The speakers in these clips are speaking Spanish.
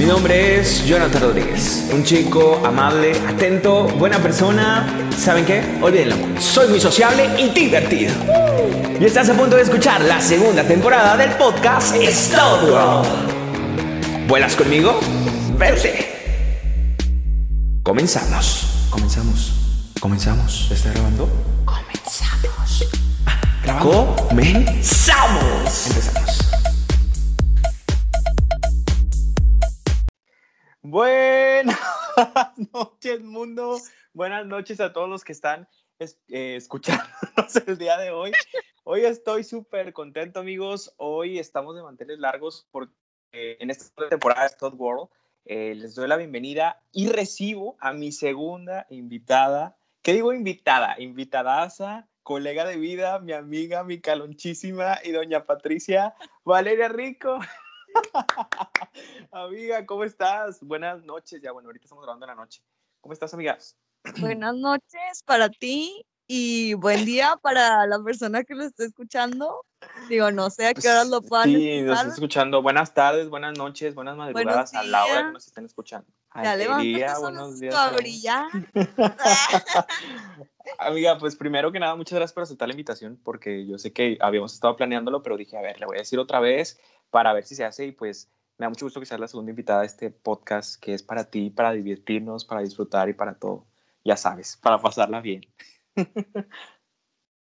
Mi nombre es Jonathan Rodríguez, un chico amable, atento, buena persona. ¿Saben qué? Olvídenlo. Soy muy sociable y divertido. Y estás a punto de escuchar la segunda temporada del podcast Stone ¿Vuelas conmigo? Vete. Comenzamos. Comenzamos. Comenzamos. ¿Está grabando? Comenzamos. Ah, Comenzamos. Empezamos. Buenas noches, mundo. Buenas noches a todos los que están eh, escuchándonos el día de hoy. Hoy estoy súper contento, amigos. Hoy estamos de manteles largos porque en esta temporada de Todd World eh, les doy la bienvenida y recibo a mi segunda invitada. ¿Qué digo invitada? Invitadaza, colega de vida, mi amiga, mi calonchísima y doña Patricia Valeria Rico. amiga, ¿cómo estás? Buenas noches. Ya, bueno, ahorita estamos grabando en la noche. ¿Cómo estás, amigas? Buenas noches para ti y buen día para la persona que lo esté escuchando. Digo, no sé a qué horas lo puedan Sí, nos está escuchando. Buenas tardes, buenas noches, buenas madrugadas a la hora que nos estén escuchando. Buenos días. Amiga, pues primero que nada, muchas gracias por aceptar la invitación, porque yo sé que habíamos estado planeándolo, pero dije, a ver, le voy a decir otra vez para ver si se hace y pues me da mucho gusto que seas la segunda invitada a este podcast que es para ti, para divertirnos, para disfrutar y para todo. Ya sabes, para pasarla bien.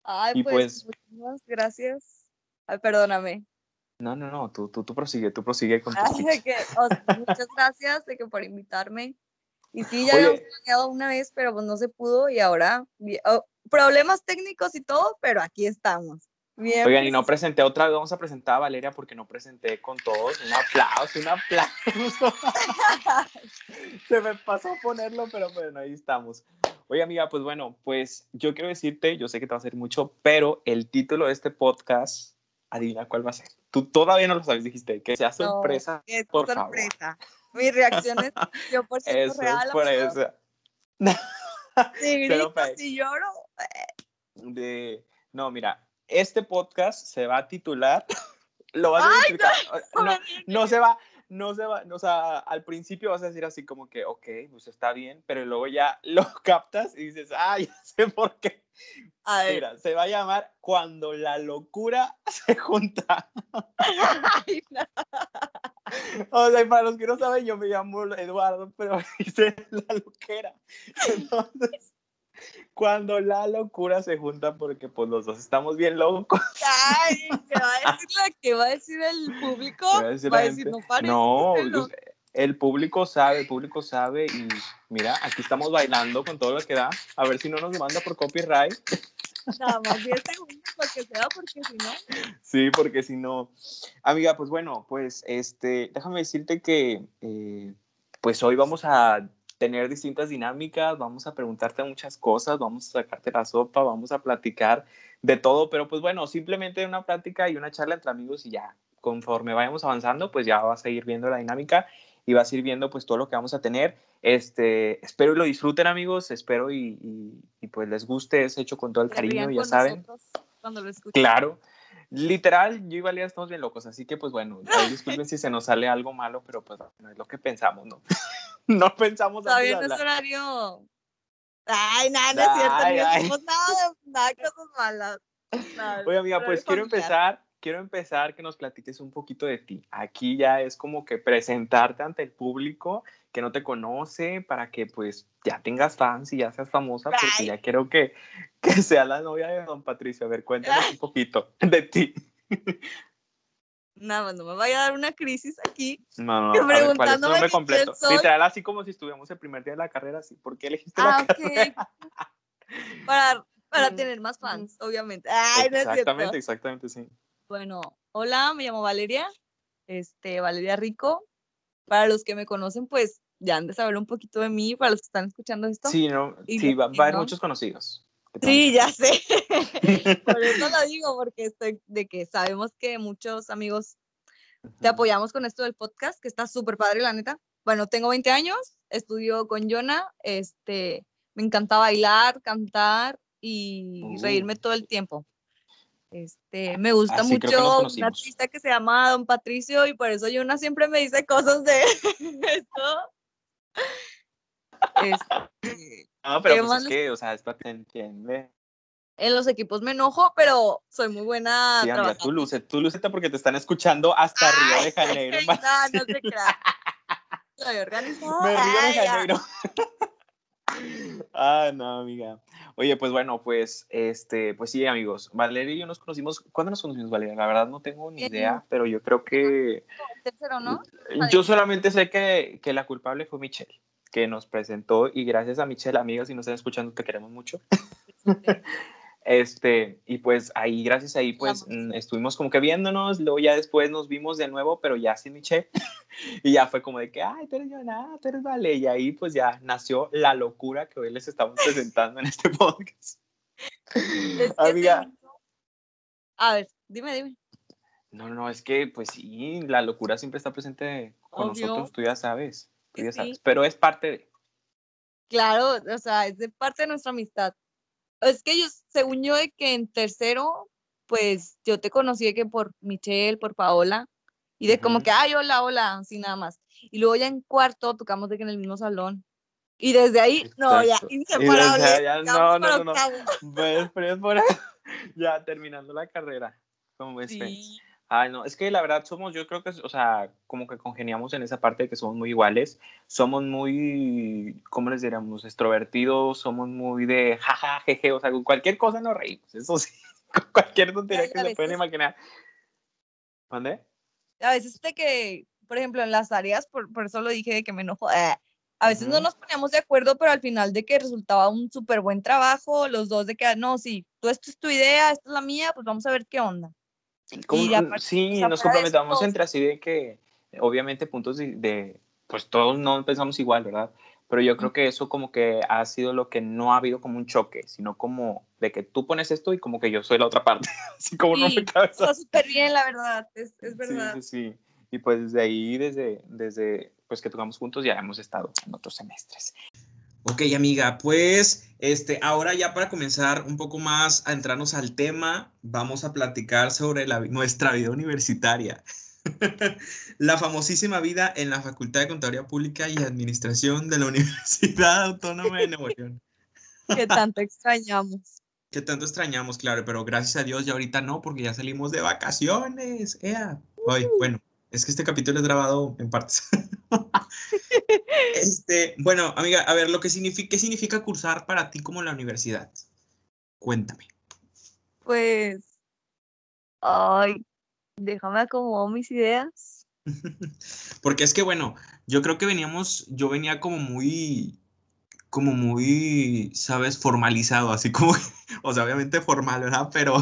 Ay, pues, muchas gracias. Ay, perdóname. No, no, no, tú, tú, tú prosigue, tú prosigue con tu Muchas gracias de que por invitarme. Y sí, ya habíamos planeado una vez, pero pues no se pudo y ahora oh, problemas técnicos y todo, pero aquí estamos. Bien, Oigan, y no presenté otra vez, vamos a presentar a Valeria porque no presenté con todos. Un aplauso, un aplauso. Se me pasó ponerlo, pero bueno, ahí estamos. Oye, amiga, pues bueno, pues yo quiero decirte, yo sé que te va a hacer mucho, pero el título de este podcast, adivina cuál va a ser. Tú todavía no lo sabes, dijiste, que sea sorpresa, no, por sorpresa. Mi reacción es, yo por real. Es por eso. Si grito, si lloro. Eh. De, no, mira, este podcast se va a titular, lo vas a explicar, no, no, se va, no se va, o sea, al principio vas a decir así como que, ok, pues está bien, pero luego ya lo captas y dices, ah, ya sé por qué. A ver. Mira, se va a llamar Cuando la locura se junta. Ay, no. O sea, para los que no saben, yo me llamo Eduardo, pero dice la loquera. Entonces, cuando la locura se junta porque pues los dos estamos bien locos. Ay, ¿qué va a decir, la, ¿qué va a decir el público? Va a decir, va a decir no parece. No, el público sabe, el público sabe y mira, aquí estamos bailando con todo lo que da. A ver si no nos demanda por copyright. Nada más 10 segundos porque sea, porque si no. Sí, porque si no. Amiga, pues bueno, pues este, déjame decirte que eh, pues hoy vamos a tener distintas dinámicas, vamos a preguntarte muchas cosas, vamos a sacarte la sopa, vamos a platicar de todo, pero pues bueno, simplemente una plática y una charla entre amigos y ya, conforme vayamos avanzando, pues ya vas a ir viendo la dinámica y vas a ir viendo pues todo lo que vamos a tener. Este, espero y lo disfruten amigos, espero y, y, pues les guste, es hecho con todo el cariño, ya saben. Cuando lo escuchen. Claro. Literal, yo y Valía estamos bien locos, así que pues bueno, disculpen si se nos sale algo malo, pero pues no es lo que pensamos, ¿no? no pensamos Todavía no es horario. Ay, nada, no es cierto, ay, ay. nada, nada, cosas malas. Oye, amiga, pues quiero empezar, quiero empezar que nos platiques un poquito de ti. Aquí ya es como que presentarte ante el público que no te conoce para que pues ya tengas fans y ya seas famosa, porque ya quiero que, que sea la novia de don Patricio. A ver, cuéntanos un poquito de ti. Nada más, no me vaya a dar una crisis aquí. No, no, no. ¿cuál es tu nombre completo? Literal, así como si estuviéramos el primer día de la carrera, así. ¿Por qué elegiste ah, la carrera? para, para tener más fans, obviamente. Ay, exactamente, no exactamente, sí. Bueno, hola, me llamo Valeria, este, Valeria Rico. Para los que me conocen, pues ya han de saber un poquito de mí, para los que están escuchando esto. Sí, no, sí, va, va a haber muchos conocidos. Sí, ya sé. Por eso lo digo, porque estoy de que sabemos que muchos amigos te apoyamos con esto del podcast, que está súper padre, la neta. Bueno, tengo 20 años, estudio con Jonah, este, me encanta bailar, cantar y reírme todo el tiempo. Este, me gusta mucho un artista que se llama Don Patricio y por eso Yuna siempre me dice cosas de esto. Este, no, pero pues es que, o sea, es para que entiende. En los equipos me enojo, pero soy muy buena. Sí, amiga, tú luce, tú lucete porque te están escuchando hasta Río de Janeiro. no, no se crea. Soy organizada. Me Río de Janeiro. Ah, no, amiga. Oye, pues bueno, pues este, pues sí, amigos. Valeria y yo nos conocimos. ¿Cuándo nos conocimos, Valeria? La verdad no tengo ni idea, pero yo creo que. Tercero, ¿no? Yo solamente sé que, que la culpable fue Michelle, que nos presentó, y gracias a Michelle, amigas, si nos están escuchando, te queremos mucho. Este, y pues ahí, gracias ahí, pues mm, estuvimos como que viéndonos, luego ya después nos vimos de nuevo, pero ya sin Michelle, y ya fue como de que, ay, tú eres nada, tú eres Vale, y ahí pues ya nació la locura que hoy les estamos presentando en este podcast. Amiga. A ver, dime, dime. No, no, es que pues sí, la locura siempre está presente con nosotros, tú ya sabes, tú ya sabes, pero es parte de... Claro, o sea, es de parte de nuestra amistad. Es que yo, según yo, de que en tercero, pues yo te conocí que por Michelle, por Paola, y de como que, ay, hola, hola, así nada más. Y luego ya en cuarto tocamos de que en el mismo salón. Y desde ahí, no, ya, inseparable. Ya, no, no, no, no. Pues, pero es por ya terminando la carrera, como ves. Sí. Ay, no, es que la verdad somos, yo creo que, o sea, como que congeniamos en esa parte de que somos muy iguales, somos muy, ¿cómo les diríamos? Extrovertidos, somos muy de jaja, jeje, o sea, con cualquier cosa nos reímos, eso sí, con cualquier tontería que se pueden imaginar. ¿Dónde? A veces de que, por ejemplo, en las áreas, por, por eso lo dije de que me enojo, eh, a veces no nos poníamos de acuerdo, pero al final de que resultaba un súper buen trabajo, los dos de que, ah, no, sí, tú esto es tu idea, esta es la mía, pues vamos a ver qué onda sí, nos complementamos entre así de que, obviamente, puntos de, pues todos no pensamos igual, ¿verdad? Pero yo creo que eso como que ha sido lo que no ha habido como un choque, sino como de que tú pones esto y como que yo soy la otra parte. Así como no me Está súper bien, la verdad, es, es verdad. Sí, sí, sí. Y pues desde ahí, desde, desde pues que tocamos juntos, ya hemos estado en otros semestres. Ok, amiga, pues este, ahora ya para comenzar un poco más a entrarnos al tema, vamos a platicar sobre la, nuestra vida universitaria. la famosísima vida en la Facultad de Contaduría Pública y Administración de la Universidad Autónoma de Nuevo León. que tanto extrañamos. Que tanto extrañamos, claro, pero gracias a Dios ya ahorita no, porque ya salimos de vacaciones. Ea. Hoy, bueno, es que este capítulo es grabado en partes. Este, bueno, amiga, a ver, lo que significa, ¿qué significa cursar para ti como la universidad? Cuéntame. Pues, ay, déjame acomodar mis ideas. Porque es que, bueno, yo creo que veníamos, yo venía como muy, como muy, ¿sabes? Formalizado, así como, o sea, obviamente formal, ¿verdad? Pero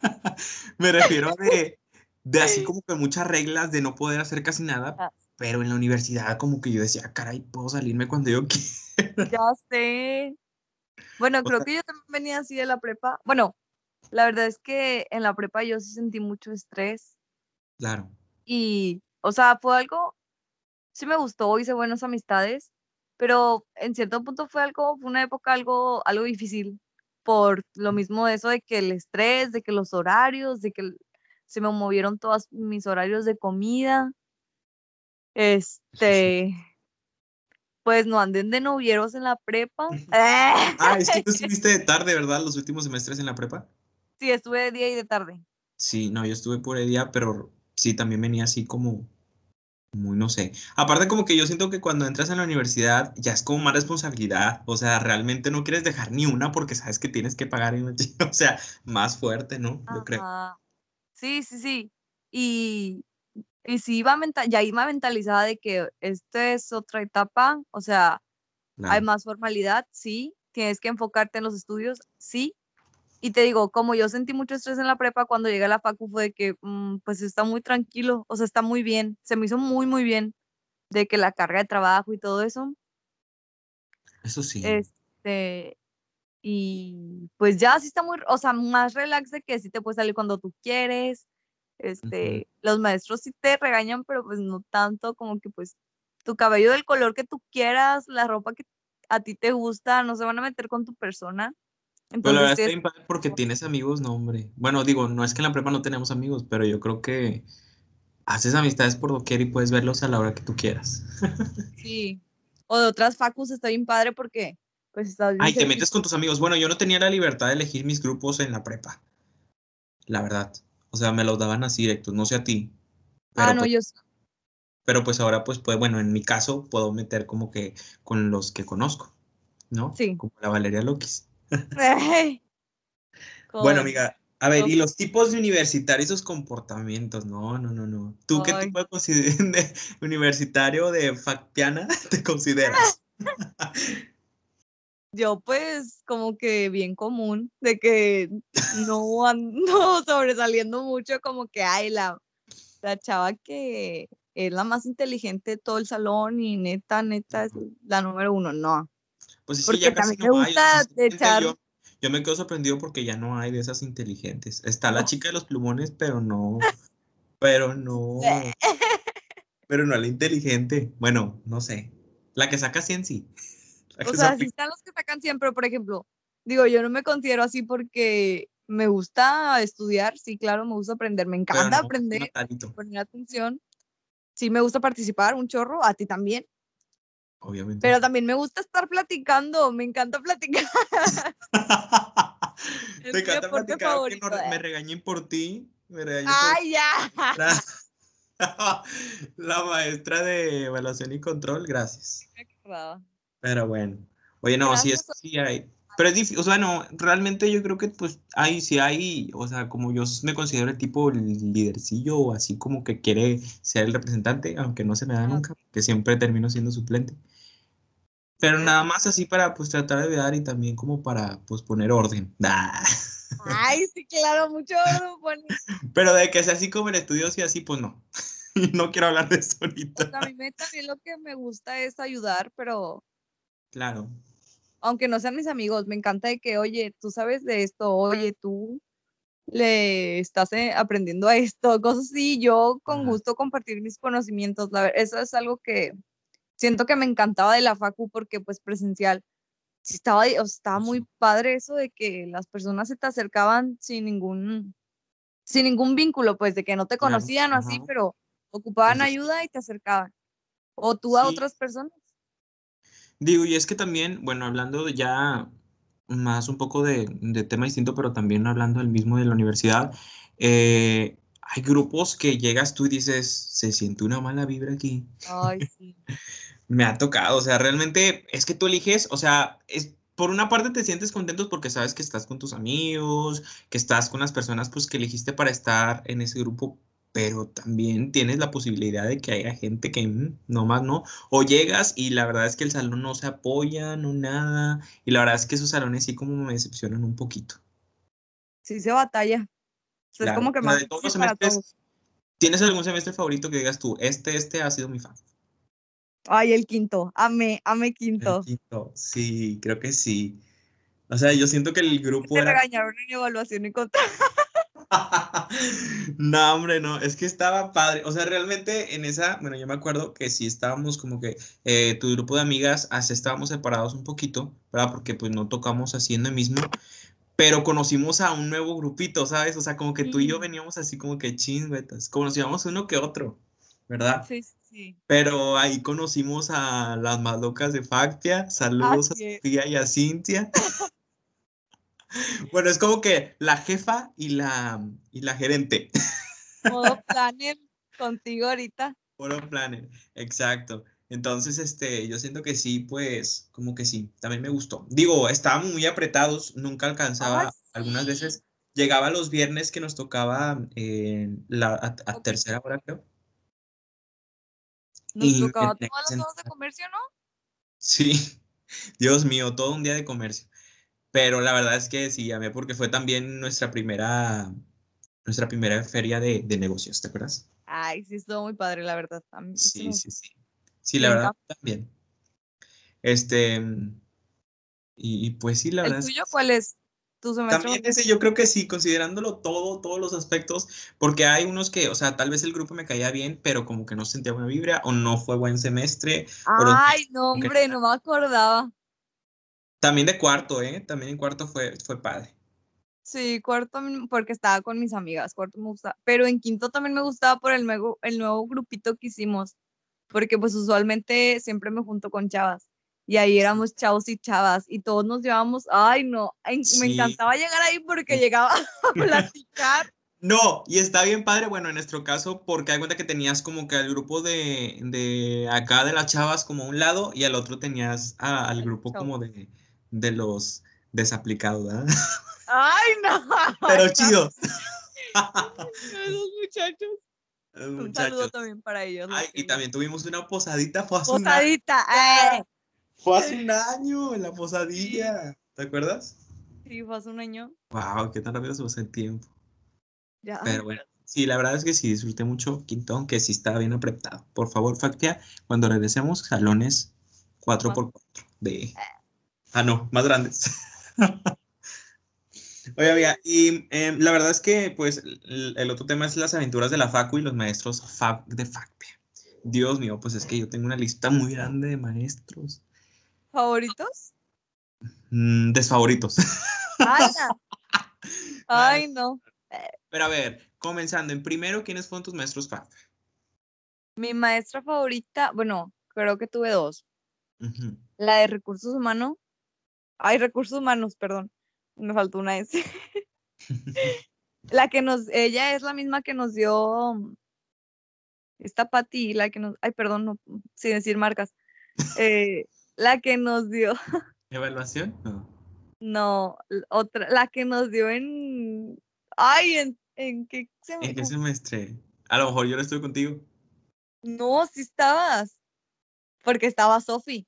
me refiero de, de así como que muchas reglas de no poder hacer casi nada, ah. Pero en la universidad como que yo decía, caray, puedo salirme cuando yo quiera. Ya sé. Bueno, creo que yo también venía así de la prepa. Bueno, la verdad es que en la prepa yo sí sentí mucho estrés. Claro. Y, o sea, fue algo, sí me gustó, hice buenas amistades, pero en cierto punto fue algo, fue una época algo, algo difícil por lo mismo de eso de que el estrés, de que los horarios, de que se me movieron todos mis horarios de comida. Este, pues no anden de novieros en la prepa. ah, es que tú estuviste de tarde, ¿verdad? Los últimos semestres en la prepa. Sí, estuve de día y de tarde. Sí, no, yo estuve por el día, pero sí, también venía así como, muy, no sé. Aparte como que yo siento que cuando entras en la universidad ya es como más responsabilidad, o sea, realmente no quieres dejar ni una porque sabes que tienes que pagar, o sea, más fuerte, ¿no? Yo creo. Sí, sí, sí. Y, y sí iba ya iba mentalizada de que esta es otra etapa, o sea, hay más formalidad, sí, tienes que enfocarte en los estudios, sí. Y te digo, como yo sentí mucho estrés en la prepa, cuando llegué a la facu fue de que, mm, pues está muy tranquilo, o sea, está muy bien, se me hizo muy, muy bien de que la carga de trabajo y todo eso. Eso sí. Este, y pues ya sí está muy, o sea, más relax de que sí te puedes salir cuando tú quieres. Este, los maestros sí te regañan, pero pues no tanto como que pues tu cabello del color que tú quieras, la ropa que a ti te gusta, no se van a meter con tu persona. pero la verdad está porque tienes amigos, no, hombre. Bueno, digo, no es que en la prepa no tenemos amigos, pero yo creo que haces amistades por doquier y puedes verlos a la hora que tú quieras. sí. O de otras facus está bien padre porque pues estás Ay, te metes con tus amigos. Bueno, yo no tenía la libertad de elegir mis grupos en la prepa. La verdad. O sea, me los daban así directos, no sé a ti. ah, no, pues yo Pero pues ahora pues, pues, bueno, en mi caso puedo meter como que con los que conozco, ¿no? Sí. Como la Valeria Lokis. bueno, amiga, a ver, y los tipos de universitarios, esos comportamientos, no, no, no, no. ¿Tú qué tipo de, universitario de factiana te consideras? Yo pues como que bien común, de que no ando sobresaliendo mucho, como que hay la, la chava que es la más inteligente de todo el salón y neta, neta es la número uno, no. Pues sí, ya casi me gusta echar... Yo, me quedo sorprendido porque ya no hay de esas inteligentes. Está la chica de los plumones, pero no. Pero no. pero no la inteligente. Bueno, no sé. La que saca 100 sí. O sea, sí están los que sacan 100, pero por ejemplo, digo, yo no me considero así porque me gusta estudiar, sí, claro, me gusta aprender, me encanta aprender, poner atención. Sí, me gusta participar un chorro, a ti también. Obviamente. Pero también me gusta estar platicando, me encanta platicar. me encanta platicar, que me eh. regañen por ti. Me ¡Ay, ya! La, maestra de evaluación y control, gracias. Pero bueno. Oye, no, sí, es, sí hay. Pero es difícil, o sea, no, realmente yo creo que pues hay, sí hay, o sea, como yo me considero el tipo lidercillo, así como que quiere ser el representante, aunque no se me da nunca, que siempre termino siendo suplente. Pero nada más así para pues tratar de ayudar y también como para pues poner orden. Ay, sí, claro, mucho orden Pero de que sea así como el estudio, sí, así, pues no. no quiero hablar de eso ahorita. Pues a mí también lo que me gusta es ayudar, pero... Claro. Aunque no sean mis amigos, me encanta de que, oye, tú sabes de esto, oye, tú le estás eh, aprendiendo a esto, cosas así, yo con gusto compartir mis conocimientos, la, eso es algo que, siento que me encantaba de la facu porque pues presencial, estaba, estaba muy padre eso de que las personas se te acercaban sin ningún, sin ningún vínculo, pues de que no te conocían o así, pero ocupaban ayuda y te acercaban. O tú a otras personas. Digo, y es que también, bueno, hablando ya más un poco de, de tema distinto, pero también hablando del mismo de la universidad, eh, hay grupos que llegas tú y dices, se siente una mala vibra aquí. Ay, sí. Me ha tocado, o sea, realmente es que tú eliges, o sea, es, por una parte te sientes contento porque sabes que estás con tus amigos, que estás con las personas pues que elegiste para estar en ese grupo, pero también tienes la posibilidad de que haya gente que mm, no más no, o llegas y la verdad es que el salón no se apoya, no nada, y la verdad es que esos salones sí como me decepcionan un poquito. Sí se batalla. es como que más ¿Tienes algún semestre favorito que digas tú, este, este ha sido mi fan? Ay, el quinto. Amé, amé quinto. El quinto, sí, creo que sí. O sea, yo siento que el grupo Te regañaron en evaluación y contra. no, hombre, no, es que estaba padre. O sea, realmente en esa, bueno, yo me acuerdo que sí estábamos como que eh, tu grupo de amigas, así estábamos separados un poquito, ¿verdad? Porque pues no tocamos haciendo el mismo, pero conocimos a un nuevo grupito, ¿sabes? O sea, como que tú y yo veníamos así como que chinguetas, conocíamos uno que otro, ¿verdad? Sí, sí. Pero ahí conocimos a las más locas de Factia. Saludos a Sofía y a Cintia. bueno, es como que la jefa y la, y la gerente. Modo planner contigo ahorita. Modo planner, exacto. Entonces, este, yo siento que sí, pues, como que sí, también me gustó. Digo, estábamos muy apretados, nunca alcanzaba, algunas veces llegaba los viernes que nos tocaba eh, la, a tercera hora, creo nos tocaba todas las horas de comercio, ¿no? Sí, Dios mío, todo un día de comercio. Pero la verdad es que sí, mí porque fue también nuestra primera, nuestra primera feria de, negocios, ¿te acuerdas? Ay, sí, estuvo muy padre, la verdad. sí, sí, sí. Sí, la verdad, también. Este, y, y, pues sí, la verdad. ¿El tuyo cuál es? También ese yo creo que sí, considerándolo todo, todos los aspectos, porque hay unos que, o sea, tal vez el grupo me caía bien, pero como que no sentía buena vibra o no fue buen semestre. Ay, no, hombre, no me acordaba. También de cuarto, ¿eh? También en cuarto fue, fue padre. Sí, cuarto porque estaba con mis amigas, cuarto me gustaba, pero en quinto también me gustaba por el nuevo, el nuevo grupito que hicimos, porque pues usualmente siempre me junto con chavas y ahí éramos chavos y chavas y todos nos llevábamos, ay no, me encantaba llegar ahí porque llegaba a platicar. No, y está bien padre, bueno, en nuestro caso, porque hay cuenta que tenías como que al grupo de, de acá de las chavas como a un lado y al otro tenías al grupo como de, de los desaplicados, ¿verdad? Ay, no. Pero chido. Los muchachos. Un saludo también para ellos. Ay, y también tuvimos una posadita. Fue hace posadita. Un Fue hace un año en la posadilla. ¿Te acuerdas? Sí, fue hace un año. Wow, qué tan rápido se pasa el tiempo. Ya. Pero bueno, sí, la verdad es que sí disfruté mucho Quintón, que sí estaba bien apretado. Por favor, Factia, cuando regresemos, salones 4x4 de... Ah, no, más grandes. Oye, amiga, y em, la verdad es que, pues, el, otro tema es las aventuras de la Facu y los maestros de Factia. Dios mío, pues es que yo tengo una lista muy grande de maestros. ¿Favoritos? Mm, desfavoritos. Ay, no. Pero a ver, comenzando, en primero, ¿quiénes fueron tus maestros Factia? Mi maestra favorita, bueno, creo que tuve dos. La de recursos humanos. Ay, recursos humanos, perdón me faltó una S. la que nos, ella es la misma que nos dio mm, esta Pati, la que nos, ay, perdón, no, sin decir marcas, eh, la que nos dio. ¿Evaluación? No. No, otra, la que nos dio en, ay, en, en qué semestre. ¿En qué semestre? A lo mejor yo no estuve contigo. No, sí estabas, porque estaba Sofi.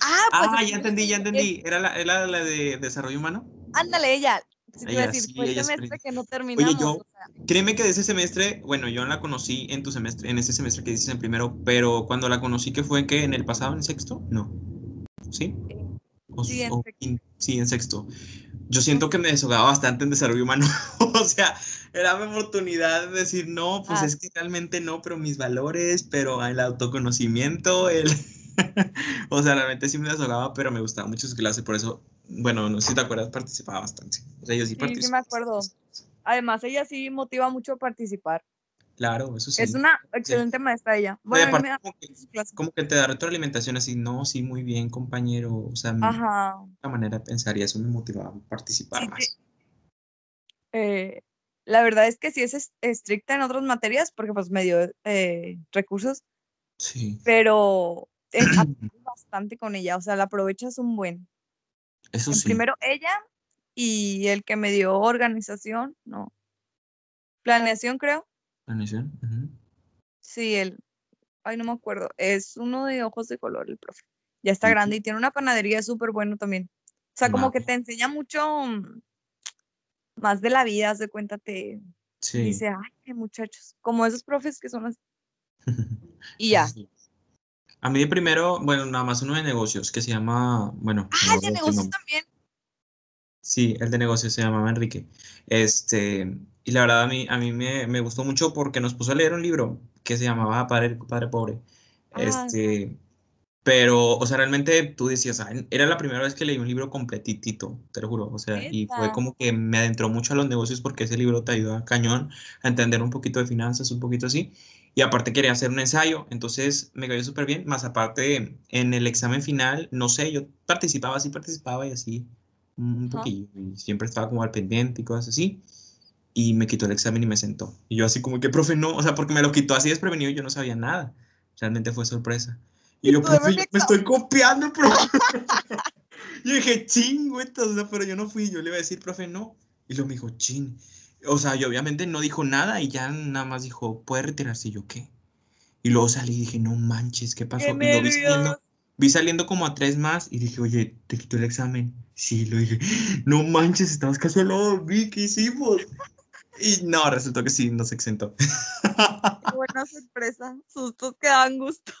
Ah, pues ah ya entendí, ya entendí. ¿Era la, era la de desarrollo humano? Ándale, ella. Si te decir, fue el semestre que no terminamos. Oye, yo, créeme que de ese semestre, bueno, yo la conocí en tu semestre, en ese semestre que dices en primero, pero cuando la conocí, que fue que en el pasado, en sexto, no. ¿Sí? sí, en sexto. sí, en sexto. Yo siento que me deshogaba bastante en desarrollo humano. o sea, era mi oportunidad de decir, no, pues ah. es que realmente no, pero mis valores, pero el autoconocimiento, el. o sea, realmente sí me deshogaba, pero me gustaba mucho su clase, por eso bueno, no sé si te acuerdas, participaba bastante. O sea, yo sí, sí, sí me acuerdo. Además, ella sí motiva mucho a participar. Claro, eso sí. Es una excelente maestra ella. Bueno, como, que, te da retroalimentación así, no, sí, muy bien, compañero. O sea, Ajá. una manera de pensar y eso me motivaba a participar más. Eh, la verdad es que sí es estricta en otras materias porque pues me dio eh, recursos. Sí. Pero es bastante con ella, o sea, la aprovechas un buen. Eso sí. Primero ella y el que me dio organización, no. Planeación, creo. Planeación. Sí, él. Ay, no me acuerdo. Es uno de ojos de color, el profe. Ya está grande y tiene una panadería súper bueno también. O sea, como que te enseña mucho mm, más de la vida, haz de cuenta, te dice, ay, qué muchachos, como esos profes que son así. y ya. A mí de primero, bueno, nada más uno de negocios que se llama, bueno. Ah, el de negocios también. Sí, el de negocios se llamaba Enrique. Este, y la verdad a mí, a mí me, me gustó mucho porque nos puso a leer un libro que se llamaba Padre, Padre Pobre. Ah, este, pero, o sea, realmente tú decías, ah, era la primera vez que leí un libro completitito, te lo juro, o sea, y fue como que me adentró mucho a los negocios porque ese libro te ayuda a cañón a entender un poquito de finanzas, un poquito así. Y aparte quería hacer un ensayo, entonces me cayó súper bien. Más aparte, en el examen final, no sé, yo participaba, así participaba y así, un poquillo. Y siempre estaba como al pendiente y cosas así. Y me quitó el examen y me sentó. Y yo así como que, profe, no, o sea, porque me lo quitó así desprevenido, yo no sabía nada. Realmente fue sorpresa. Y yo, profe, me estoy copiando, profe. yo dije, ching, pero yo no fui. Yo le iba a decir, profe, no. Y luego me dijo, ching. O sea, y obviamente no dijo nada y ya nada más dijo, ¿puede retirarse? Y yo, ¿qué? Y luego salí y dije, no manches, ¿qué pasó? y lo vi saliendo, vi saliendo como a tres más y dije, oye, ¿te quitó el examen? Sí, lo dije, no manches, estabas casi al lado vi, ¿qué hicimos? Y no, resultó que sí, nos exentó. buena sorpresa, sustos que dan gusto.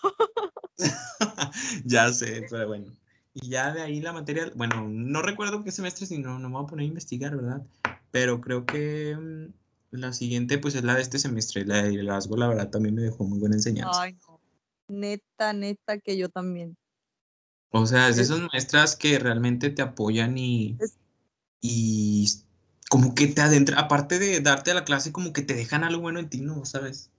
ya sé, pero bueno. Y ya de ahí la materia, bueno, no recuerdo qué semestre, sino no me voy a poner a investigar, ¿verdad? Pero creo que mm, la siguiente, pues es la de este semestre, la de liderazgo, la verdad también me dejó muy buena enseñanza. Ay, no. Neta, neta, que yo también. O sea, es de esas maestras que realmente te apoyan y, y como que te adentran, aparte de darte a la clase, como que te dejan algo bueno en ti, ¿no? ¿Sabes?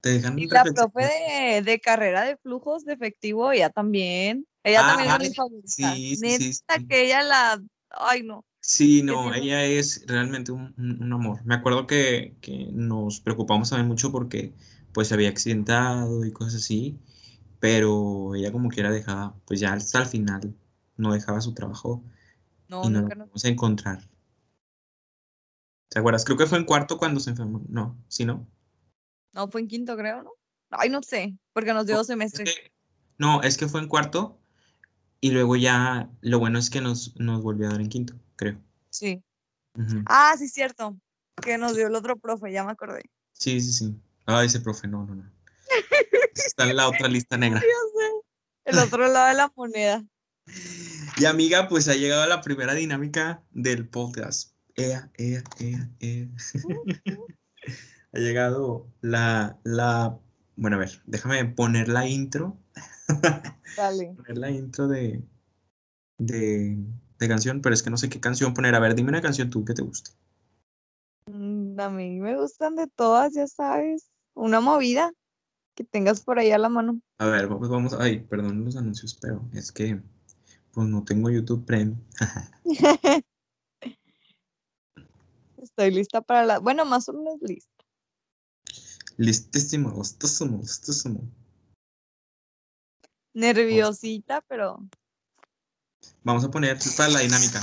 Te dejan Y la profe de, de carrera de flujos de efectivo, ella también. Ella también es mi favorita. Sí, sí, sí, Neta que ella la. Ay, no. Sí, no, ella es realmente un, un- amor. Me acuerdo que, que nos preocupamos también mucho porque pues se había accidentado y cosas así, pero ella como quiera dejaba, pues ya hasta el final no dejaba su trabajo No, y no nunca, la no. vamos a encontrar. ¿Te acuerdas? Creo que fue en cuarto cuando se enfermó. No, ¿sí no? No, fue en quinto, creo, ¿no? Ay, no sé, porque nos dio dos Es semestres. que- no, es que fue en cuarto y luego ya lo bueno es que nos, nos volvió a dar en quinto, creo. Sí. Ah, sí, cierto. Que nos dio el otro profe, ya me acordé. Sí, sí, sí. Ah, ese profe, no, no, no. Está en la otra lista negra. El otro lado de la moneda. Y amiga, pues ha llegado la primera dinámica del podcast. Ea, ea, ea, ea. ha llegado la, la, bueno, a ver, déjame poner la intro, Dale. poner la intro de, de, de canción, pero es que no sé qué canción poner. A ver, dime una canción tú que te guste. Mm, A mí me gustan de todas, ya sabes. Una movida que tengas por ahí a la mano. A ver, pues vamos, ay, perdón los anuncios, pero es que, pues no tengo YouTube Premium. Estoy lista para la. Bueno, más o menos lista. Listísimo, listísimo, listísimo. Nerviosita, pero. Vamos a poner para la dinámica.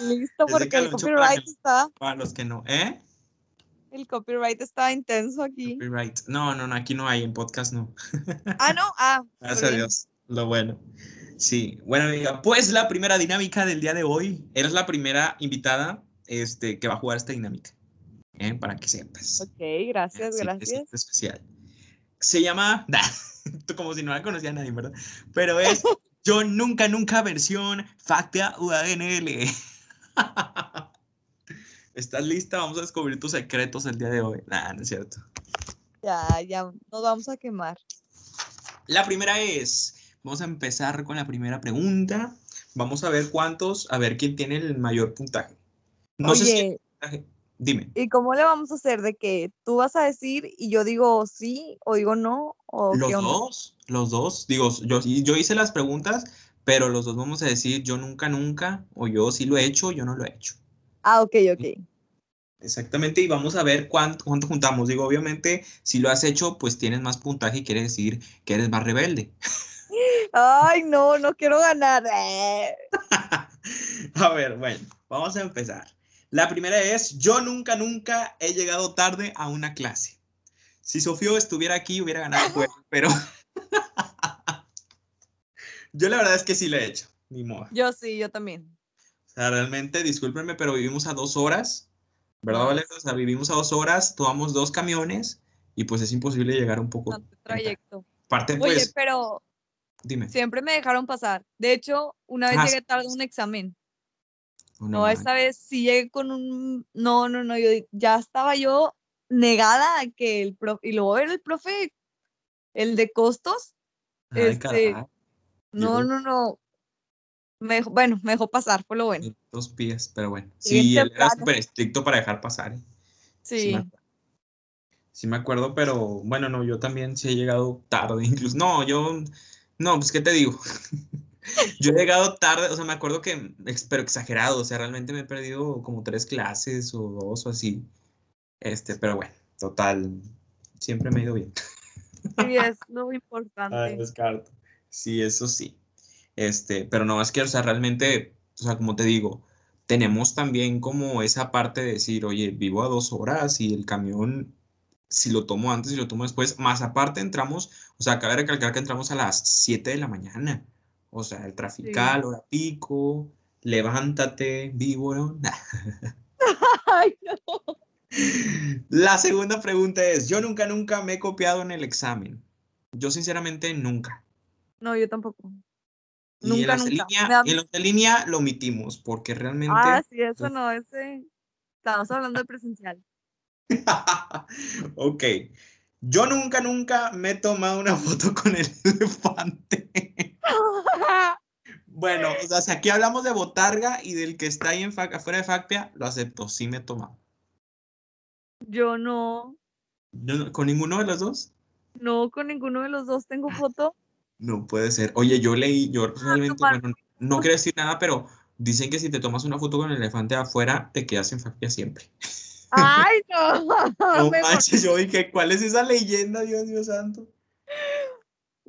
Listo, porque el copyright está. Para los que no, ¿eh? El copyright está intenso aquí. Copyright. No, no, no, aquí no hay, en podcast no. Ah, no. Ah, Gracias a. Dios. Lo bueno. Sí, bueno, amiga, pues la primera dinámica del día de hoy. Eres la primera invitada este, que va a jugar esta dinámica. ¿eh? Para que sepas. Ok, gracias, Sí, es gracias. especial. Se llama. Como si no la conocía nadie, ¿verdad? Pero es Yo Nunca Nunca versión Facta UANL. ¿Estás lista? Vamos a descubrir tus secretos el día de hoy. Nah, no es cierto. Ya, ya nos vamos a quemar. La primera es, vamos a empezar con la primera pregunta. Vamos a ver cuántos, a ver quién tiene el mayor puntaje. No sé si Dime. ¿y cómo le vamos a hacer? ¿De que tú vas a decir y yo digo sí o digo no? ¿O Los dos, los dos. Digo, yo, yo hice las preguntas, pero los dos vamos a decir yo nunca, nunca, o yo sí lo he hecho, yo no lo he hecho. Ah, ok, ok. Exactamente, y vamos a ver cuánto, cuánto juntamos. Digo, obviamente, si lo has hecho, pues tienes más puntaje y quiere decir que eres más rebelde. Ay, no, no quiero ganar. A ver, bueno, vamos a empezar. La primera es, yo nunca, nunca he llegado tarde a una clase. Si Sofío estuviera aquí, hubiera ganado el juego, pero yo la verdad es que sí lo he hecho, ni modo. Yo sí, yo también. O sea, realmente, discúlpenme, pero vivimos a dos horas, ¿verdad, Valeria? O sea, vivimos a dos horas, tomamos dos camiones y pues es imposible llegar un poco. Trayecto. Aparte, Oye, pues, pero dime. siempre me dejaron pasar. De hecho, una vez Ah, llegué tarde a un examen. No, esta vez sí llegué con un... No, no, no, yo ya estaba yo negada a que el profe... Y luego era el profe, el de costos. Ay, este, caray, No, no, no. Me dejó- bueno, me dejó pasar, fue lo bueno. dos pies, pero bueno. Sí, él era temprano. súper estricto para dejar pasar. ¿eh? Sí. me. Sí me acuerdo, pero bueno, no, yo también sí he llegado tarde, incluso. No, yo, no, pues, ¿qué te digo? Yo he llegado tarde, o sea, me acuerdo que, pero exagerado, o sea, realmente me he perdido como tres clases o dos o así. Este, pero bueno, total, siempre me ha ido bien. Sí, es lo Ay, importante. descarto. Sí, eso sí. Este, pero no, es que, o sea, realmente, o sea, como te digo, tenemos también como esa parte de decir, oye, vivo a dos horas y el camión, si lo tomo antes y lo tomo después, más aparte entramos, o sea, cabe recalcar que entramos a las 7 de la mañana. O sea, el trafical, hora pico, levántate, víbora. Ay, no. La segunda pregunta es, yo nunca, nunca me he copiado en el examen. Yo sinceramente nunca. No, yo tampoco. Y en Nunca, los de nunca. línea, da- en los de línea lo omitimos porque realmente... Ah, sí, eso no, ese. Estamos hablando de presencial. ok. Yo nunca, nunca me he tomado una foto con el elefante. Bueno, o sea, si aquí hablamos de Botarga y del que está ahí en afuera de Factia, lo acepto, sí me he tomado. Yo no. ¿Con ninguno de los dos? No, con ninguno de los dos tengo foto. No puede ser. Oye, yo leí, yo ah, realmente, bueno, no quiero decir nada, pero dicen que si te tomas una foto con el elefante afuera, te quedas en Factia siempre. Ay, no. No manches, yo dije, ¿cuál es esa leyenda, Dios mío santo?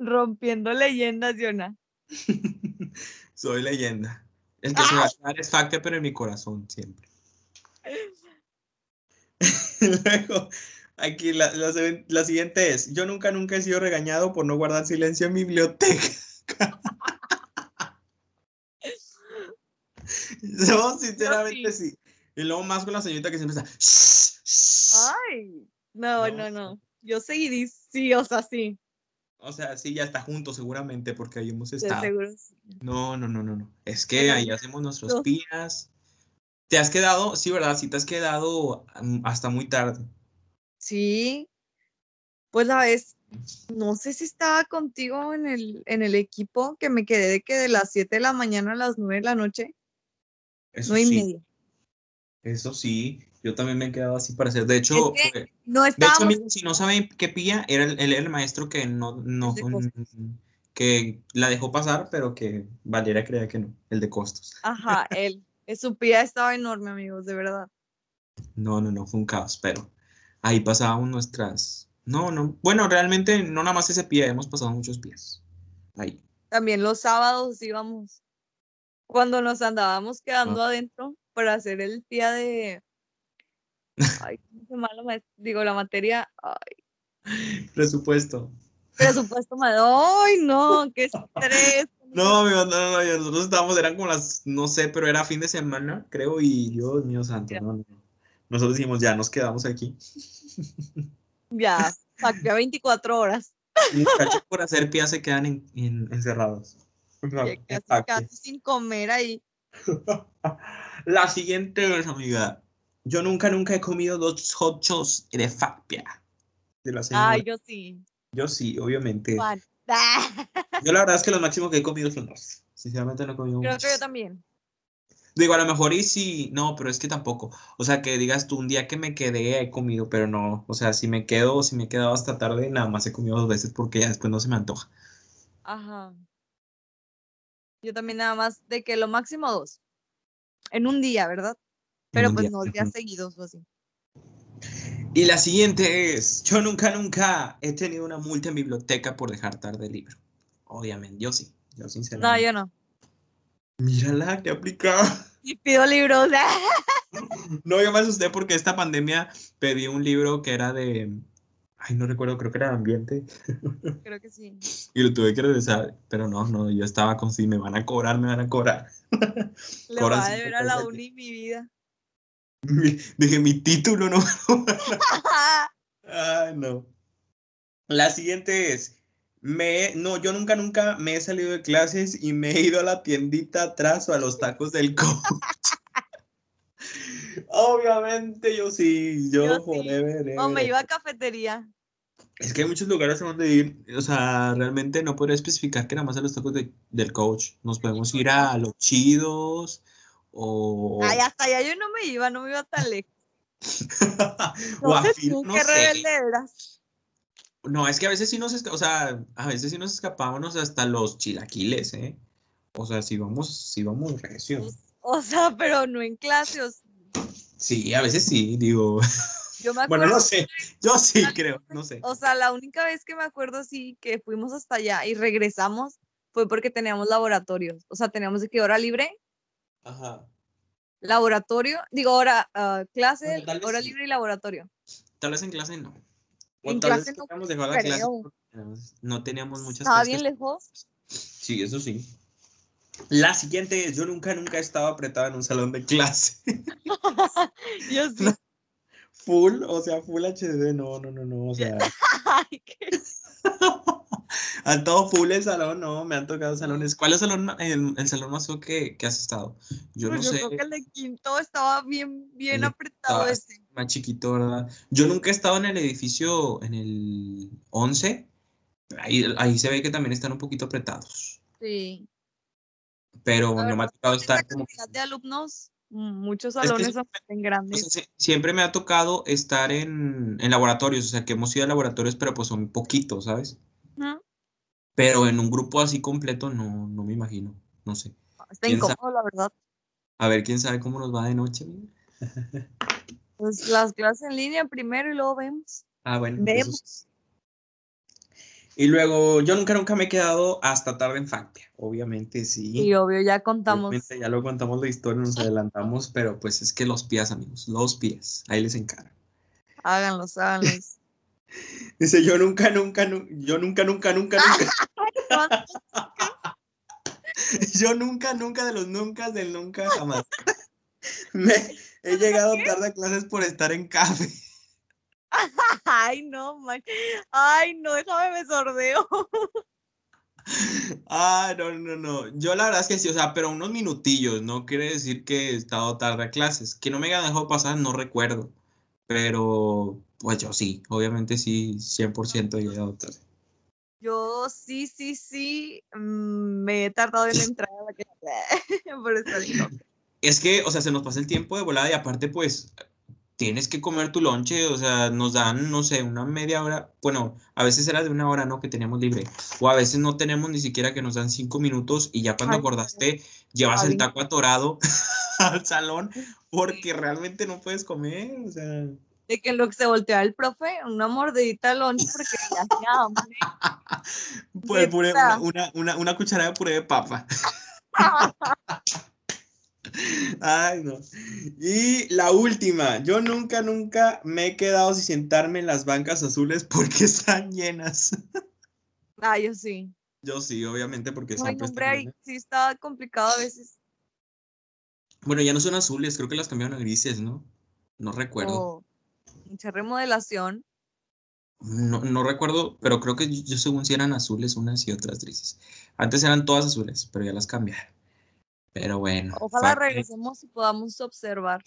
Rompiendo leyendas, Yona. Soy leyenda. El que se va a quedar es Factia, pero en mi corazón siempre. Luego, aquí la, la, siguiente es, yo nunca, nunca he sido regañado por no guardar silencio en mi biblioteca. yo, sinceramente, sí. Y luego más con la señorita que siempre está. Ay, no, no, no. Yo seguiría, sí, o sea, sí. O sea, sí, ya está junto seguramente porque ahí hemos estado. Seguro, No, no, no, no, no. Es que ahí hacemos nuestros pías. ¿Te has quedado? Sí, ¿verdad? Sí, te has quedado mm, hasta muy tarde. Sí. Pues la vez, no sé si estaba contigo en el, en el equipo que me quedé de que de las 7 de la mañana a las 9 de la noche. Eso sí. y media. Eso sí, yo también me he quedado así para hacer. De hecho, no de hecho, amigos, si no saben qué pilla, era el, el, maestro que no, no que la dejó pasar, pero que Valeria creía que no, el de costos. Ajá, él. Su pía estaba enorme, amigos, de verdad. No, no, no, fue un caos, pero ahí pasábamos nuestras. No, no. Bueno, realmente no nada más ese pie, hemos pasado muchos pies. Ahí. También los sábados íbamos. Cuando nos andábamos quedando ah. adentro para hacer el pie de. Ay, qué malo, digo, la materia. Ay. Presupuesto. Presupuesto, ay, no, qué estrés. No, no, no, no, nosotros estábamos, eran como las, no sé, pero era fin de semana, creo, y Dios mío santo, no, no. Nosotros dijimos, ya nos quedamos aquí. Ya, ya 24 horas. Y por hacer pie se quedan en, encerrados. casi, sin comer ahí. La siguiente vez, amiga. Yo nunca, nunca he comido dos hot de Facpia. De la Ah, yo sí. Yo sí, obviamente. Yo la verdad es que lo máximo que he comido son dos. Sinceramente no he comido Creo que yo también. Digo, a lo mejor y sí, no, pero es que tampoco. O sea, que digas tú, un día que me quedé he comido, pero no. O sea, si me quedo, si me he quedado hasta tarde, nada más he comido dos veces porque ya después no se me antoja. Ajá. Yo también nada más de que lo máximo dos. En un día, ¿verdad? Pero pues no días seguidos o así. Y la siguiente es, yo nunca, nunca he tenido una multa en biblioteca por dejar tarde el libro. Obviamente, yo sí, yo sinceramente. No, yo no. Mírala, qué aplicada. Y pido libros. no, yo me asusté porque esta pandemia pedí un libro que era de, ay, no recuerdo, creo que era de ambiente. Creo que sí. Y lo tuve que regresar, pero no, no, yo estaba con sí, me van a cobrar, me van a cobrar. Le voy a deber a la uni mi vida. Dije, mi título no. Ay, no. La siguiente es, me, no, yo nunca, nunca me he salido de clases y me he ido a la tiendita atrás o a los tacos del coach. Obviamente yo sí, yo, yo O me iba a cafetería. Es que hay muchos lugares a donde ir, o sea, realmente no podría especificar que nada más a los tacos del coach. Nos podemos ir a los chidos, o... Ay, hasta allá yo no me iba, no me iba tan lejos. no sé qué rebelde eras. No, es que a veces sí nos, o sea, a veces sí nos escapábamos hasta los chilaquiles, ¿eh? O sea, si vamos, si vamos recio. O sea, pero no en clase. Sí, a veces sí, digo. Yo me acuerdo bueno, no sé, yo sí creo, no sé. O sea, la única vez que me acuerdo sí que fuimos hasta allá y regresamos fue porque teníamos laboratorios. O sea, teníamos de qué hora libre Ajá. Laboratorio, digo, hora, uh, clase, hora libre y laboratorio. Tal vez en clase no. O en tal clase vez no, dejado la clase no teníamos muchas ¿Estaba bien lejos? Sí, eso sí. La siguiente es, yo nunca, nunca he estado apretado en un salón de clase. yo sí. full, o sea, full HD, no, no, no, no, o sea. Ay, qué... Han todo full el salón, no, me han tocado salones. ¿Cuál es el salón, el, salón más que, que has estado? Yo pues no yo sé. Creo que el de quinto estaba bien, bien apretado ese. más chiquito, ¿verdad? Yo nunca he estado en el edificio, en el 11. Ahí, ahí se ve que también están un poquito apretados. Sí. Pero no me ha tocado estar como... de alumnos, muchos salones son grandes. siempre me ha tocado estar en, en, laboratorios, o sea, que hemos ido a laboratorios, pero pues son poquitos, ¿sabes? Pero en un grupo así completo no, no me imagino, no sé. Está incómodo, la verdad. A ver, quién sabe cómo nos va de noche. Pues las clases en línea primero y luego vemos. Ah, bueno. Vemos. Y luego, yo nunca, nunca me he quedado hasta tarde en Factia. Obviamente sí. Y obvio, ya contamos. Obviamente, ya lo contamos la historia, nos adelantamos, pero pues es que los pies, amigos, los pies, ahí les encargo. Háganlos, háganlos. Dice, yo nunca, nunca, yo nunca, nunca, nunca, nunca. yo nunca, nunca de los nunca del nunca jamás. Me, he llegado tarde a clases por estar en café. Ay, no, man. Ay, no, déjame me sordeo. Ah, no, no, no. Yo la verdad es que sí, o sea, pero unos minutillos, no quiere decir que he estado tarde a clases. Que no me haya dejado pasar, no recuerdo. Pero, pues yo sí, obviamente sí, 100% he llegado tarde. Yo sí, sí, sí, mm, me he tardado en entrar a la clase por estar Es que, o sea, se nos pasa el tiempo de volada y aparte, pues, tienes que comer tu lonche, o sea, nos dan, no sé, una media hora, bueno, a veces era de una hora, ¿no? Que teníamos libre, o a veces no tenemos ni siquiera que nos dan cinco minutos y ya cuando acordaste, llevas el taco atorado al salón porque realmente no puedes comer, o sea. De que lo que se voltea el profe, una mordidita al lonche porque ya hacía hambre. Pues puré, una, una, una, una cucharada de puré de papa. Ay, no. Y la última, yo nunca, nunca me he quedado sin sentarme en las bancas azules porque están llenas. Ah, yo sí. Yo sí, obviamente, porque Ay, hombre, ahí sí está complicado a veces. Bueno, ya no son azules, creo que las cambiaron a grises, ¿no? No recuerdo. Oh, mucha remodelación. No, no recuerdo, pero creo que yo, yo según si eran azules unas y otras grises. Antes eran todas azules, pero ya las cambiaron. Pero bueno. Ojalá regresemos y podamos observar.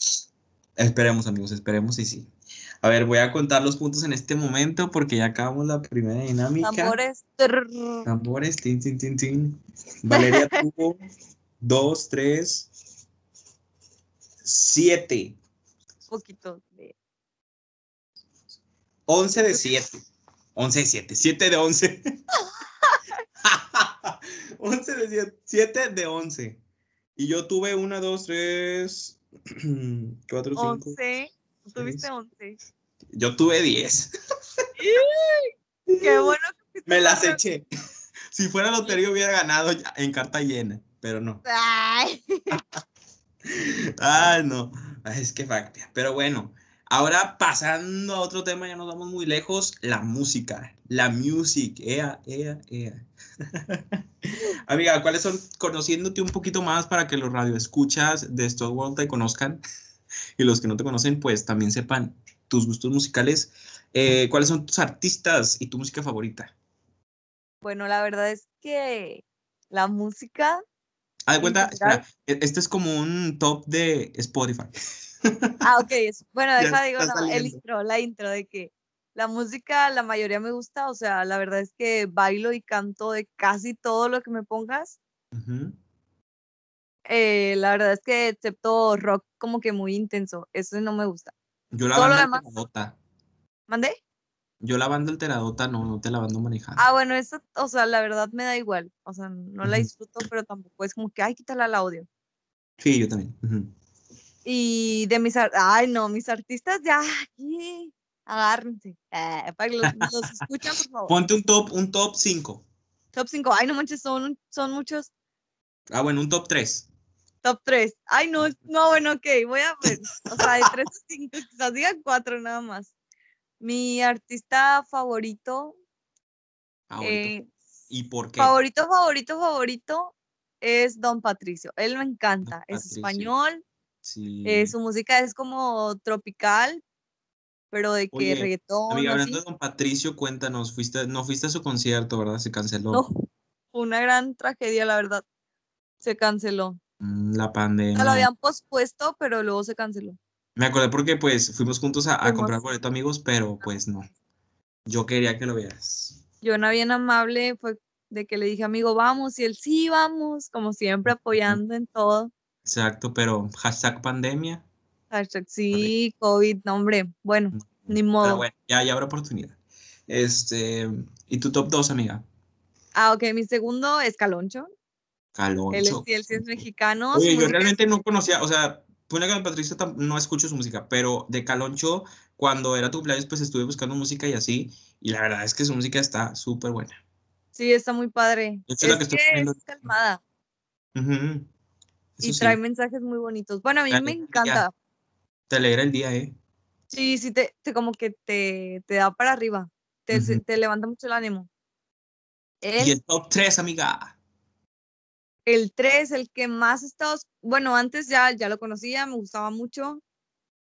Esperemos, amigos, esperemos y sí. A ver, voy a contar los puntos en este momento porque ya acabamos la primera dinámica. Tambores. Tambores, tin, tin, tin, tin. Valeria tuvo dos, tres, siete. Poquito. De... Once de siete. Once de siete. Siete de once. once de siete. Siete de once. Y yo tuve una, dos, tres, cuatro, cinco. Once. Tuviste once. Yo tuve diez. Qué bueno que Me las eché. Si fuera lotería hubiera ganado en carta llena, pero no. Ay, Ay no. Es que factia. Pero bueno, ahora pasando a otro tema, ya nos vamos muy lejos. La música. La music. Ea, ea, ea. Amiga, ¿cuáles son, conociéndote un poquito más para que los radioescuchas de World te conozcan y los que no te conocen, pues también sepan tus gustos musicales? Eh, ¿Cuáles son tus artistas y tu música favorita? Bueno, la verdad es que la música... Ah, de cuenta, espera, e, este es como un top de Spotify. Ah, ok. Bueno, deja, digo, no, el intro, la intro de que la música, la mayoría me gusta, o sea, la verdad es que bailo y canto de casi todo lo que me pongas. Eh, la verdad es que excepto rock como que muy intenso, eso no me gusta. Yo la banda alteradota. ¿Mandé? Yo la banda alteradota no, no te la bando manejando. Ah, bueno, eso, o sea, la verdad me da igual. O sea, no la disfruto, pero tampoco es como que, ay, quítale el audio. Sí, yo también. Y de mis, ay, no, mis artistas ya aquí agárrense. Eh, para que los, escuchan, por favor. Ponte un top, un top 5. Top 5. Ay, no manches, son, son muchos. Ah, bueno, un top 3. Top 3. Ay, no, no, bueno, ok, voy a ver. O sea, de 3 a 5, quizás digan 4 nada más. Mi artista favorito. Eh, ¿Y por qué? Favorito, favorito, favorito es Don Patricio. Él me encanta. es español. Sí. Eh, su música es como tropical, pero de que Oye, reggaetón. Amiga, hablando de Don Patricio, cuéntanos, fuiste, no fuiste a su concierto, ¿verdad? Se canceló. No, fue una gran tragedia, la verdad. Se canceló. Mm, la pandemia. lo habían pospuesto, pero luego se canceló. Me acordé porque pues fuimos juntos a, a Fuimos. comprar boleto amigos, pero pues no. Yo quería que lo vieras. Yo bien amable fue de que le dije, amigo, vamos, y él, sí, vamos, como siempre apoyando en todo. Exacto, pero hashtag pandemia. Hashtag, sí, COVID, no, hombre, bueno, ni Pero modo. bueno, ya, ya habrá oportunidad. Este, ¿y tu top 2, amiga? Ah, ok, mi segundo es Caloncho. Caloncho. Él es, sí, él sí es mexicano. Oye, yo música realmente no conocía, o sea, pone que Patricia no escucho su música, pero de Caloncho, cuando era tu cumpleaños, pues estuve buscando música y así, y la verdad es que su música está súper buena. Sí, está muy padre. La Es que estoy que es calmada y Eso trae sí, mensajes muy bonitos. Bueno, a mí me encanta. te alegra el día, ¿eh? Sí, sí, te, te como que te, te da para arriba. Te, te levanta mucho el ánimo. Y el top 3, amiga. el 3, el que más he estado, es- bueno, antes ya, ya lo conocía, me gustaba mucho,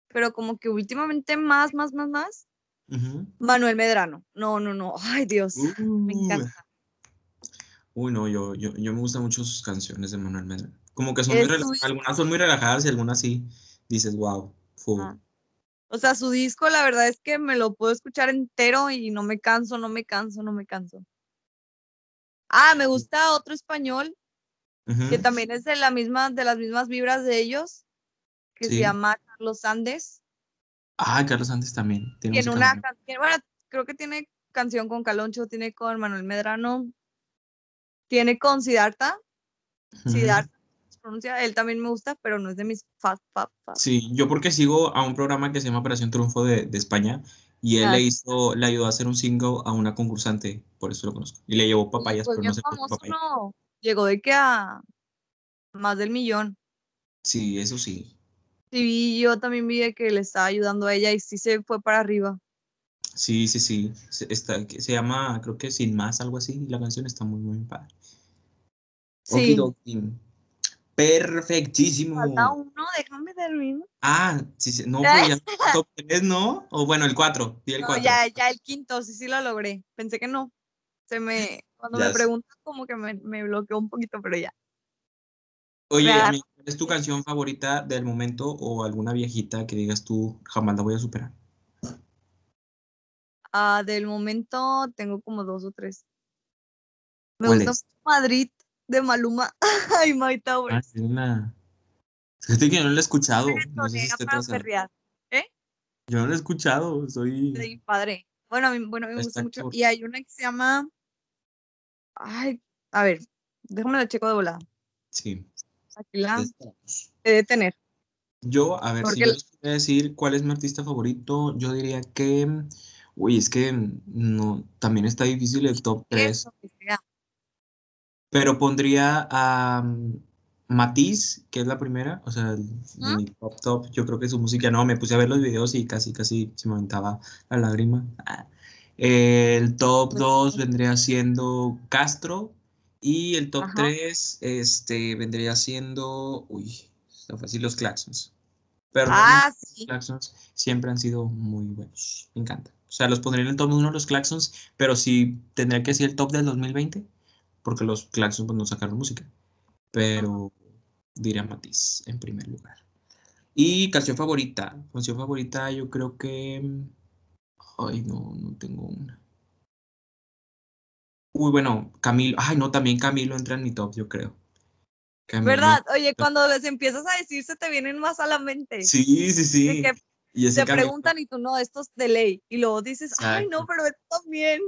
pero como que últimamente más, más, más, más. Manuel Medrano. No, no, no. Ay, Dios, me Uh, encanta. Uy, no, yo, yo, yo me gustan mucho sus canciones de Manuel Medrano. Como que son muy Es rela- su- algunas son muy relajadas y algunas sí dices, wow. Ah. O sea, su disco, la verdad es que me lo puedo escuchar entero y no me canso, no me canso, no me canso. Ah, me gusta otro español que también es de la misma, de las mismas vibras de ellos, que se llama Carlos Andes. Ah, Carlos Antes también. Tiene Tiene una canción, bueno, creo que tiene canción con Caloncho, tiene con Manuel Medrano, tiene con Siddhartha, Ujú. Pronuncia, él también me gusta, pero no es de mis fa, fa, fa. Sí, yo porque sigo a un programa que se llama Operación Triunfo de, de España y él le hizo, le ayudó a hacer un single a una concursante, por eso lo conozco. Y le llevó papayas, pues pero no sé por qué famoso, papaya. no, llegó de que a más del millón. Sí, eso sí. Sí, yo también vi de que le estaba ayudando a ella y sí se fue para arriba. Sí, sí, sí. Se, está, se llama, creo que Sin Más, algo así. y La canción está muy, muy padre. Sí. Okidoki. Perfectísimo. Falta uno, déjame terminar. Ah, sí, sí. No, pero ya top 3, ¿no? O bueno, el 4. Di el No, 4. ya, ya el quinto, sí, sí lo logré. Pensé que no. Se me, cuando Ya me sé. preguntas, como que me, me bloqueó un poquito, pero ya. Oye, ¿cuál es tu canción favorita del momento o alguna viejita que digas tú jamás la voy a superar? Ah, del momento tengo como dos o tres. Me ¿Cuál gusta es? Madrid de Maluma. Ay, My Ah, una... Fíjate que yo no la he escuchado. No sé si Reggaetonera esté para atrasada. perrear. Yo no la he escuchado. Soy. Sí, padre. Bueno, a mí, bueno, me gusta mucho. Y hay una que se llama. Ay, a ver, déjame la checo de volada. Sí. Aquí la he de tener. Yo, a ver, si yo les pudiera decir cuál es mi artista favorito, yo diría que. Uy, es que no, también está difícil el top 3. Eso que sea. Pero pondría a um, Matiz, que es la primera, o sea, ¿Mm? mi top top, yo creo que su música, no, me puse a ver los videos y casi, casi se me aventaba la lágrima. Ah. El top Pues, 2 vendría siendo Castro y el top Ajá. 3 este, vendría siendo, uy, está fácil, los Claxons. Pero Ah, los sí. Claxons siempre han sido muy buenos, me encanta. O sea, los pondría en el top 1 los Claxons, pero sí tendría que ser el top del 2020 porque los Claxons pues, no sacaron música. Pero diría Matiz en primer lugar. Y canción favorita. Canción favorita, yo creo que. Ay, no, no tengo una. Uy, bueno, Camilo. Ay, no, también Camilo entra en mi top, yo creo. Camilo. ¿Verdad? Oye, cuando les empiezas a decir, se te vienen más a la mente. Sí, sí, sí. Y te Camilo- preguntan y tú no, esto es de ley. Y luego dices, ay, no, Exacto. pero esto también.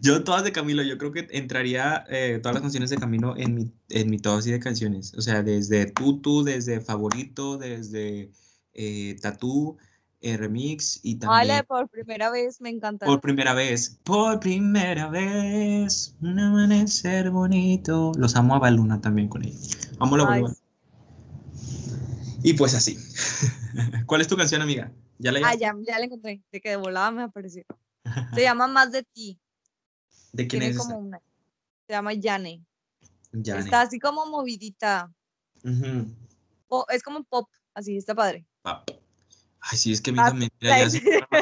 Yo todas de Camilo, yo creo que entraría eh, todas las canciones de Camilo en mi, en mi top así de canciones. O sea, desde Tutu, desde Favorito, desde eh, Tatú, eh, Remix y también de por primera vez me encanta. por primera vez. Por primera vez, un amanecer bonito. Los amo a Baluna también con ella. Amo la Baluna. Y pues así. ¿Cuál es tu canción, amiga? ¿Ya la Ah, ya, ya la encontré. De que de volada me apareció. Se llama Más de ti. ¿De quién Tiene es como una. Se llama Yane. Yane. Está así como movidita. Po- es como pop. Así, está padre. Pap. Ay, sí, es que a mí Ah, también, mira, ya se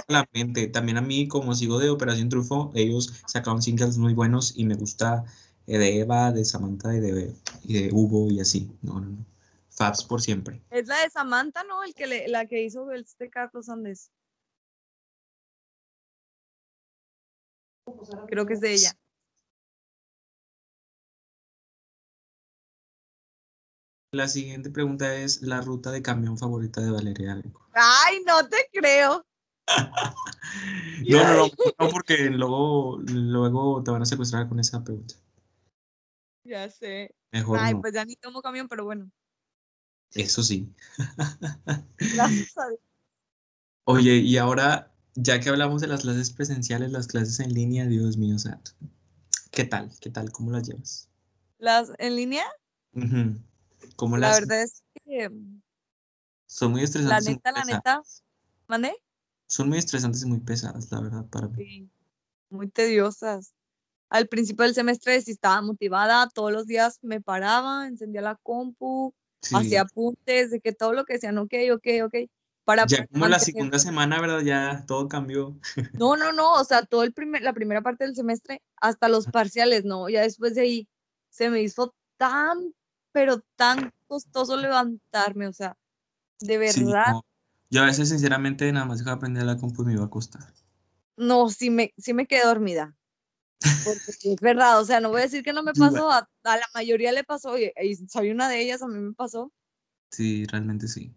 la mente. También a mí, como sigo de Operación Trufo, ellos sacaron singles muy buenos y me gusta eh, de Eva, de Samantha y de, y de Hugo y así. No, no, no. Fabs por siempre. Es la de Samantha, ¿no? El que le, la que hizo este Carlos Andes. Creo que es de ella. La siguiente pregunta es la ruta de camión favorita de Valeria Ay, no te creo. no, no, no, no, porque luego, luego te van a secuestrar con esa pregunta. Ya sé. Mejor Ay, no. pues ya ni tomo camión, pero bueno. Eso sí. Gracias a Dios. Oye, y ahora, ya que hablamos de las clases presenciales, las clases en línea, Dios mío, santo. ¿Qué tal? ¿Qué tal? ¿Cómo las llevas? ¿Las en línea? Ujú. ¿Cómo La las verdad es que, son muy la estresantes? muy neta, la neta, ¿mandé? Son muy estresantes y muy pesadas, la verdad, para mí. Sí, muy tediosas. Al principio del semestre sí estaba motivada, todos los días me paraba, encendía la compu, Sí. hacía apuntes de que todo lo que decían, ok, ok, ok, para Ya como la mantener- segunda semana, ¿verdad? Ya todo cambió. No, no, no, o sea, todo el primer, la primera parte del semestre, hasta los parciales, ¿no? Ya después de ahí se me hizo tan, pero tan costoso levantarme, o sea, de Sí, verdad, no. Yo a veces, sinceramente, nada más dejaba aprender la compu y me iba a acostar. no, sí me, sí me quedé dormida. Porque sí es verdad, o sea, no voy a decir que no me pasó, a, a la mayoría le pasó, y, y soy una de ellas, a mí me pasó. Sí, realmente sí.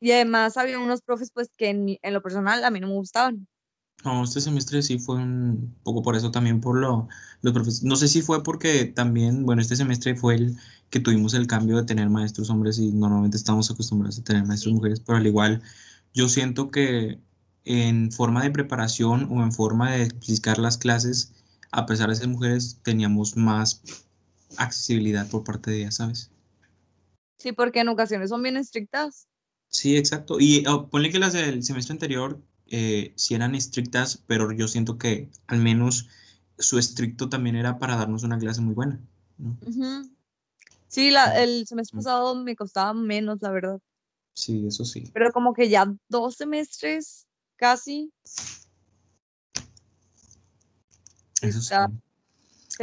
Y además había unos profes, pues, que en, en lo personal a mí no me gustaban. No, este semestre sí fue un poco por eso también por lo, los profesores. No sé si fue porque también, bueno, este semestre fue el que tuvimos el cambio de tener maestros hombres y normalmente estamos acostumbrados a tener maestros mujeres, pero al igual yo siento que en forma de preparación o en forma de explicar las clases, a pesar de ser mujeres, teníamos más accesibilidad por parte de ellas, ¿sabes? Sí, porque en ocasiones son bien estrictas. Sí, exacto. Y oh, ponle que las del semestre anterior eh, sí eran estrictas, pero yo siento que al menos su estricto también era para darnos una clase muy buena, ¿no? Sí, la, el semestre Mm. pasado me costaba menos, la verdad. Sí, eso sí. Pero como que ya dos semestres casi Eso sí.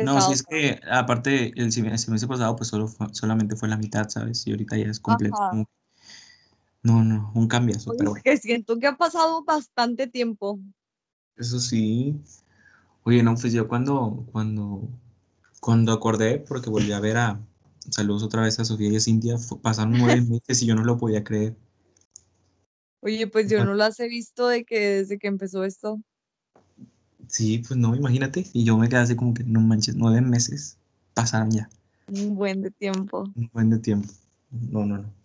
No, pesado. es que aparte el sem- el semestre pasado pues solo fue- solamente fue la mitad, ¿sabes? Y ahorita ya es completo. Como- No, no, un cambiazo, Oye, pero bueno. que siento que ha pasado bastante tiempo. Eso sí. Oye, no, pues yo cuando, cuando, cuando acordé, porque volví a ver a, saludos otra vez a Sofía y a Cintia, pasaron nueve meses y yo no lo podía creer. Oye, pues yo no las he visto de que desde que empezó esto. Sí, pues no, imagínate. Y yo me quedé así como que, no manches, nueve meses pasaron ya. Un buen de tiempo. Un buen de tiempo. No, no, no.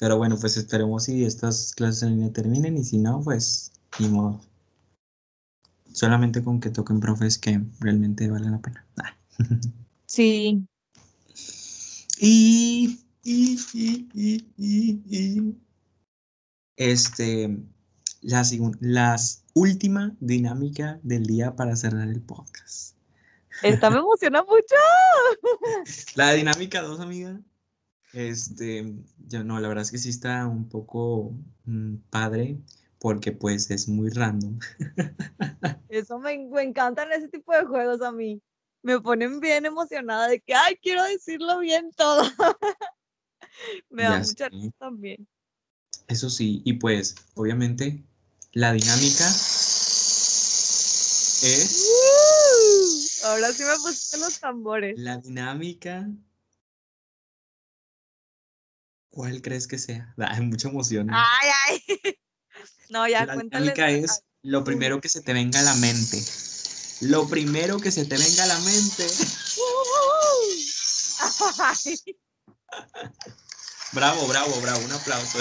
Pero bueno, pues esperemos si estas clases en línea terminen y si no, pues ni modo. Solamente con que toquen profes que realmente valen la pena. Ah. Sí. Y, y, y, y, y, este, la, las última dinámica del día para cerrar el podcast. Esta me emociona mucho. La dinámica 2, amiga. Este, yo no, la verdad es que sí está un poco mm, padre porque pues es muy random. Eso me, me encantan ese tipo de juegos a mí. Me ponen bien emocionada de que, ay, quiero decirlo bien todo. me da mucha risa también. Eso sí, y pues obviamente la dinámica es ¡Uh! Ahora sí me puse los tambores. la dinámica. ¿Cuál crees que sea? Da mucha emoción. ¿eh? Ay, ay. No, ya, la dinámica es lo primero que se te venga a la mente. Lo primero que se te venga a la mente. Bravo, bravo, bravo, un aplauso.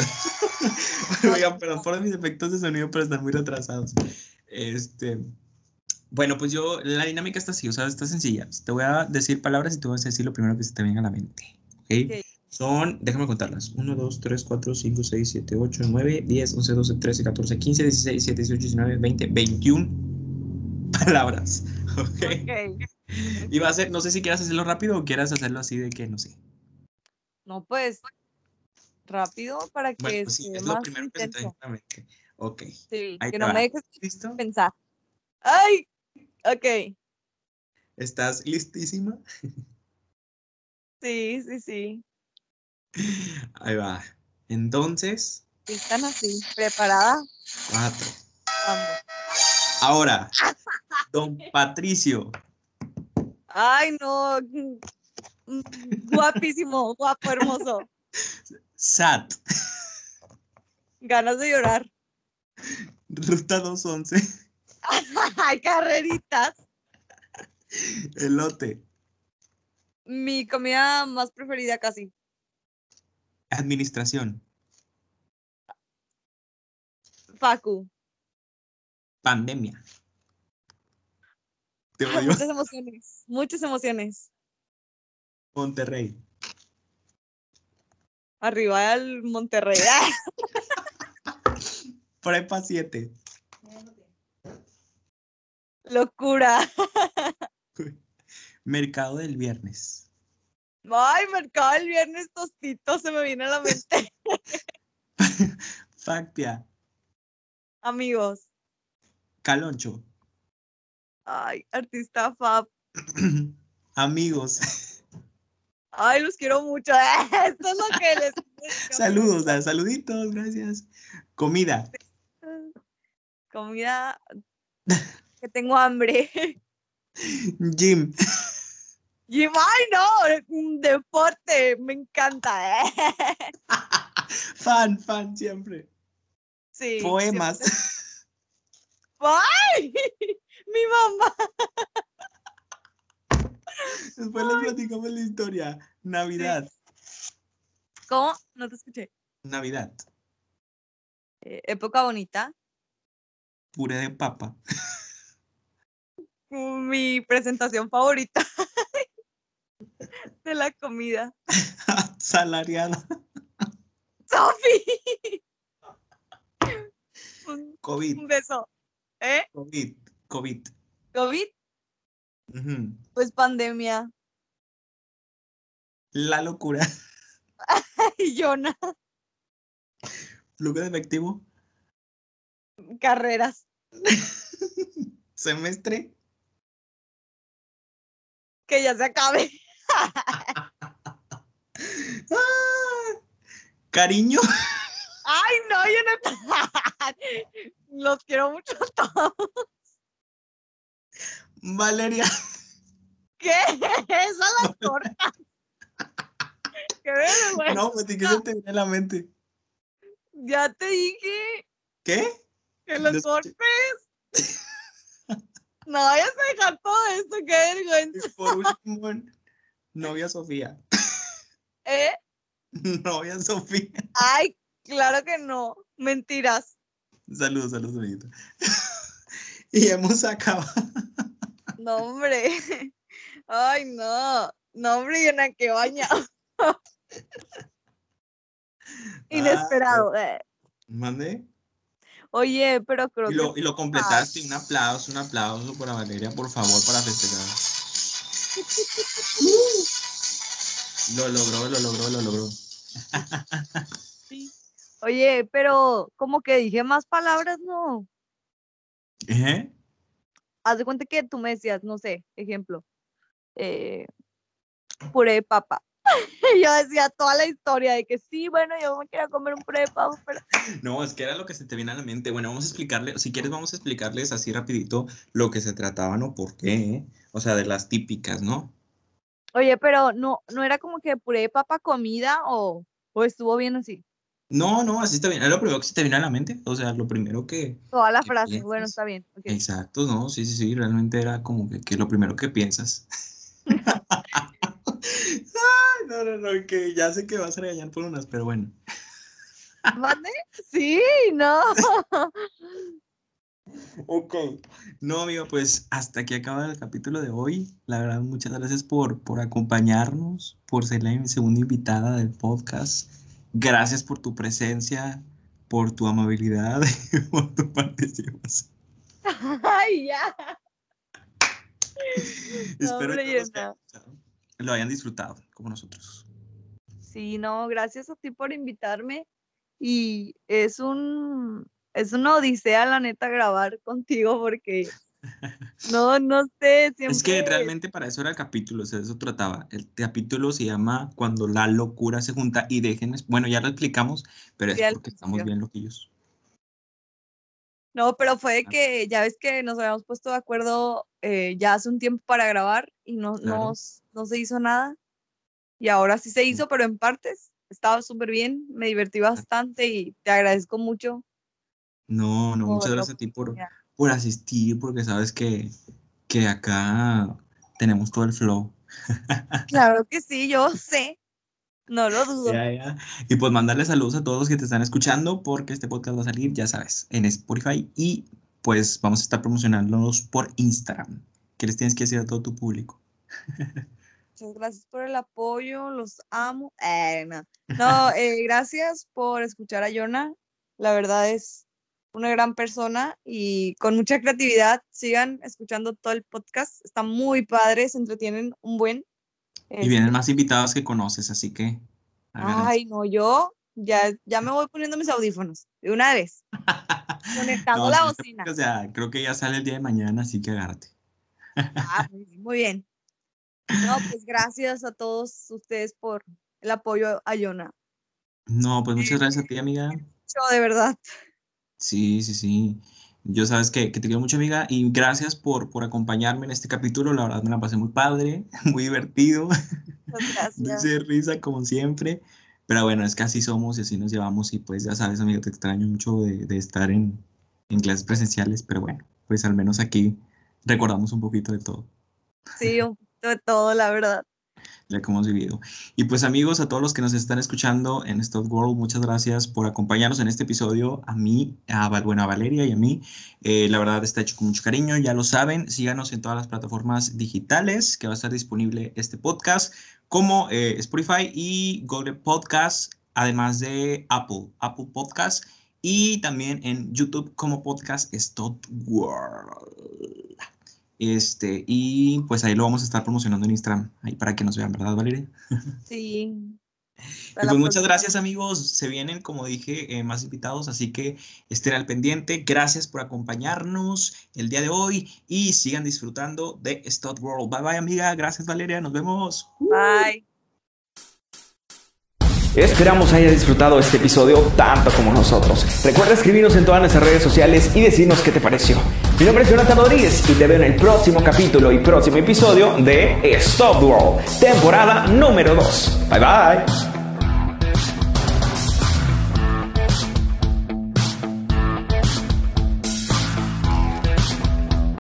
Oigan, perdón por mis efectos de sonido, pero están muy retrasados. Este, bueno, pues yo, la dinámica está así, o sea, está sencilla. Te voy a decir palabras y tú vas a decir lo primero que se te venga a la mente. ¿ok? Ok. Son, déjame contarlas: 1, 2, 3, 4, 5, 6, 7, 8, 9, 10, 11, 12, 13, 14, 15, 16, 17, 18, 19, 20, 21 palabras. ¿ok? Ok. Y va a ser, no sé si quieras hacerlo rápido o quieras hacerlo así de que, no sé. No, pues, rápido para que Bueno, pues sí, es lo primero que se te. Ok, Sí, Ahí que no va. me dejes ¿listo? pensar. ¡Ay! Ok. ¿Estás listísima? Sí, sí, sí. Ahí va. Entonces. Están así, preparada. Cuatro. Vamos. Ahora, don Patricio. Ay, no. Guapísimo, guapo, hermoso. Sat. Ganas de llorar. Ruta 211. Ay, carreritas. Elote. Mi comida más preferida casi. Administración. Facu. Pandemia. Te odio. muchas emociones, muchas emociones. Monterrey. Arriba del Monterrey. Prepa 7. Locura. Mercado del viernes. Ay, mercado el viernes tostito se me viene a la mente. Factia. Amigos. Caloncho. Ay, artista Fab. Amigos. Ay, los quiero mucho. Esto es lo que les. Saludos, saluditos, gracias. Comida. Comida. Que tengo hambre. Gym. Y ay, no, un deporte, me encanta. ¿eh? Fan, fan, siempre. Sí. Poemas. siempre. ¡Ay! Mi mamá. Después les platicamos la historia. Navidad. ¿Cómo? No te escuché. Navidad. Eh, época bonita. Puré de papa. Mi presentación favorita de la comida. Salariada. ¡Sofi! Un, COVID. un beso. ¿Eh? COVID. COVID. ¿COVID? Pues pandemia. La locura. Y Yona. Flujo de efectivo. Carreras. Semestre. Que ya se acabe. Cariño. Ay, no, yo no. Los quiero mucho a todos. Valeria. ¿Qué? Esa la corta. Qué vergüenza. No, pues que se te viene a la mente. Ya te dije ¿Qué? que lo Los- cortes. No vayas a dejar todo esto, qué vergüenza. Y por último, novia Sofía. ¿Eh? Novia Sofía. Ay, claro que no. Mentiras. Saludos, saludos, amiguito. Y hemos acabado. No, hombre. Ay, no. No, hombre, yo en que baña. Inesperado. eh. Mande. Oye, pero creo Y lo, que y lo completaste. Un aplauso, un aplauso para Valeria, por favor, para festejar. Lo logró, lo logró, lo logró. sí. Oye, pero como que dije más palabras, no. ¿Eh? Haz de cuenta que tú me decías, no sé, ejemplo, eh, puré de papa. Y yo decía toda la historia de que sí, bueno, yo me quiero comer un puré de papa, pero No, es que era lo que se te viene a la mente. Bueno, vamos a explicarle, si quieres vamos a explicarles así rapidito lo que se trataba, ¿no? ¿Por qué? O sea, de las típicas, ¿no? Oye, pero no, no era como que puré de papa comida o, o estuvo bien así. No, no, así está bien. Es lo primero que se te viene a la mente. O sea, lo primero que... Toda la ¿Qué frase, bueno, piensas? está bien. ok. Exacto, no, sí, sí, sí, realmente era como que, que lo primero que piensas. No, no, no, que ya sé que vas a regañar por unas, pero bueno. ¿Mande? Sí, no. Ok. No, amigo, pues hasta aquí acaba el capítulo de hoy. La verdad, muchas gracias por, por acompañarnos, por ser la segunda invitada del podcast. Gracias por tu presencia, por tu amabilidad, y por tu participación. Ay, ya. Espero que todos Yona. Lo hayan disfrutado, como nosotros. Sí, no, gracias a ti por invitarme. Y es un, es una odisea, la neta, grabar contigo porque No, no sé. Es que realmente para eso era el capítulo, o sea, eso trataba. El capítulo se llama Cuando la locura se junta y déjenme, bueno, ya lo explicamos, pero es porque estamos bien loquillos. No, pero fue que ya ves que nos habíamos puesto de acuerdo eh, ya hace un tiempo para grabar y no, no se hizo nada. Y ahora sí se hizo, pero en partes. Estaba súper bien, me divertí bastante y te agradezco mucho. No, no, muchas gracias a ti por, por asistir, porque sabes que, que acá tenemos todo el flow. Claro que sí, yo sé. No lo dudo. Y pues mandarle saludos a todos los que te están escuchando, porque este podcast va a salir, ya sabes, en Spotify y pues vamos a estar promocionándolos por Instagram. ¿Qué les tienes que decir a todo tu público? Muchas gracias por el apoyo, los amo. Eh, no, eh, gracias por escuchar a Jonah. La verdad es una gran persona y con mucha creatividad. Sigan escuchando todo el podcast. Está muy padre, se entretienen un buen. Y vienen este más invitados que conoces, así que. Ay, no, yo ya, ya me voy poniendo mis audífonos de una vez. Conectando la bocina. O sea, creo que ya sale el día de mañana, así que agárrate. Ah, muy bien. No, pues gracias a todos ustedes por el apoyo a Yona. No, pues muchas gracias a ti, amiga. de verdad. Sí, sí, sí. Yo sabes que, te quiero mucho, amiga, y gracias por, por acompañarme en este capítulo. La verdad me la pasé muy padre, muy divertido. Gracias. De risa, como siempre. Pero bueno, es que así somos y así nos llevamos. Y pues ya sabes, amiga, te extraño mucho de, de estar en, en clases presenciales. Pero bueno, pues al menos aquí recordamos un poquito de todo. Sí, un poquito de todo, la verdad ya que hemos vivido. Y pues amigos, a todos los que nos están escuchando en Stop World, muchas gracias por acompañarnos en este episodio. A mí, a, bueno, a Valeria y a mí, eh, la verdad está hecho con mucho cariño, ya lo saben. Síganos en todas las plataformas digitales que va a estar disponible este podcast, como eh, Spotify y Google Podcast, además de Apple, Apple Podcast y también en YouTube como podcast Stop World. Este, y pues ahí lo vamos a estar promocionando en Instagram, ahí para que nos vean, ¿verdad, Valeria? Sí. Y pues muchas gracias amigos, se vienen como dije eh, más invitados, así que estén al pendiente, gracias por acompañarnos el día de hoy y sigan disfrutando de Stott World. Bye bye amiga, gracias Valeria, nos vemos. Bye. Esperamos haya disfrutado este episodio tanto como nosotros. Recuerda escribirnos en todas nuestras redes sociales y decirnos qué te pareció. Mi nombre es Jonathan Rodríguez y te veo en el próximo capítulo y próximo episodio de Stop World, temporada número 2. Bye bye.